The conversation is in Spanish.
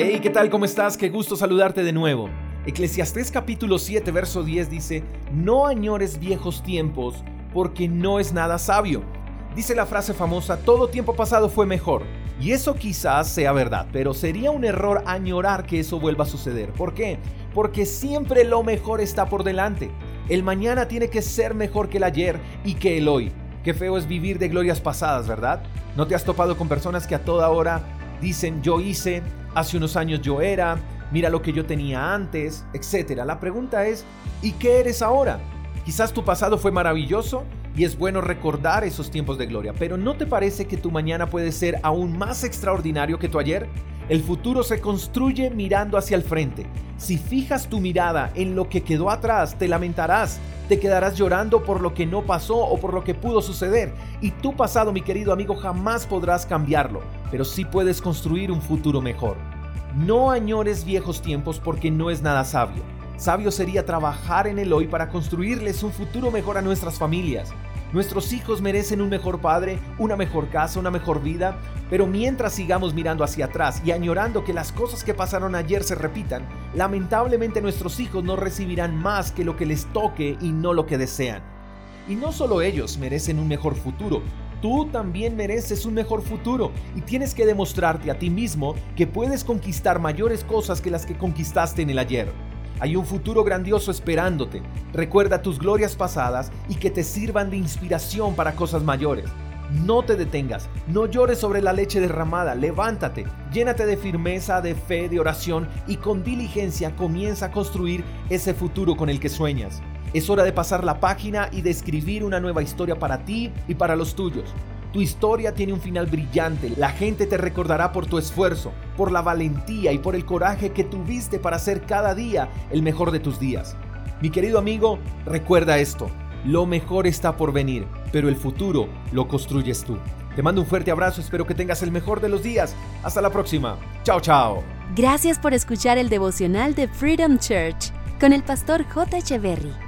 Hey, ¿qué tal? ¿Cómo estás? Qué gusto saludarte de nuevo. Eclesiastés capítulo 7, verso 10 dice, no añores viejos tiempos porque no es nada sabio. Dice la frase famosa, todo tiempo pasado fue mejor. Y eso quizás sea verdad, pero sería un error añorar que eso vuelva a suceder. ¿Por qué? Porque siempre lo mejor está por delante. El mañana tiene que ser mejor que el ayer y que el hoy. Qué feo es vivir de glorias pasadas, ¿verdad? ¿No te has topado con personas que a toda hora dicen yo hice, hace unos años yo era, mira lo que yo tenía antes, etc. La pregunta es, ¿y qué eres ahora? Quizás tu pasado fue maravilloso y es bueno recordar esos tiempos de gloria, pero ¿no te parece que tu mañana puede ser aún más extraordinario que tu ayer? El futuro se construye mirando hacia el frente. Si fijas tu mirada en lo que quedó atrás, te lamentarás, te quedarás llorando por lo que no pasó o por lo que pudo suceder. Y tu pasado, mi querido amigo, jamás podrás cambiarlo, pero sí puedes construir un futuro mejor. No añores viejos tiempos porque no es nada sabio. Sabio sería trabajar en el hoy para construirles un futuro mejor a nuestras familias. Nuestros hijos merecen un mejor padre, una mejor casa, una mejor vida, pero mientras sigamos mirando hacia atrás y añorando que las cosas que pasaron ayer se repitan, lamentablemente nuestros hijos no recibirán más que lo que les toque y no lo que desean. Y no solo ellos merecen un mejor futuro, tú también mereces un mejor futuro y tienes que demostrarte a ti mismo que puedes conquistar mayores cosas que las que conquistaste en el ayer. Hay un futuro grandioso esperándote. Recuerda tus glorias pasadas y que te sirvan de inspiración para cosas mayores. No te detengas, no llores sobre la leche derramada, levántate, llénate de firmeza, de fe, de oración y con diligencia comienza a construir ese futuro con el que sueñas. Es hora de pasar la página y de escribir una nueva historia para ti y para los tuyos. Tu historia tiene un final brillante. La gente te recordará por tu esfuerzo, por la valentía y por el coraje que tuviste para hacer cada día el mejor de tus días. Mi querido amigo, recuerda esto. Lo mejor está por venir, pero el futuro lo construyes tú. Te mando un fuerte abrazo, espero que tengas el mejor de los días. Hasta la próxima. Chao, chao. Gracias por escuchar el devocional de Freedom Church con el pastor J. Echeverry.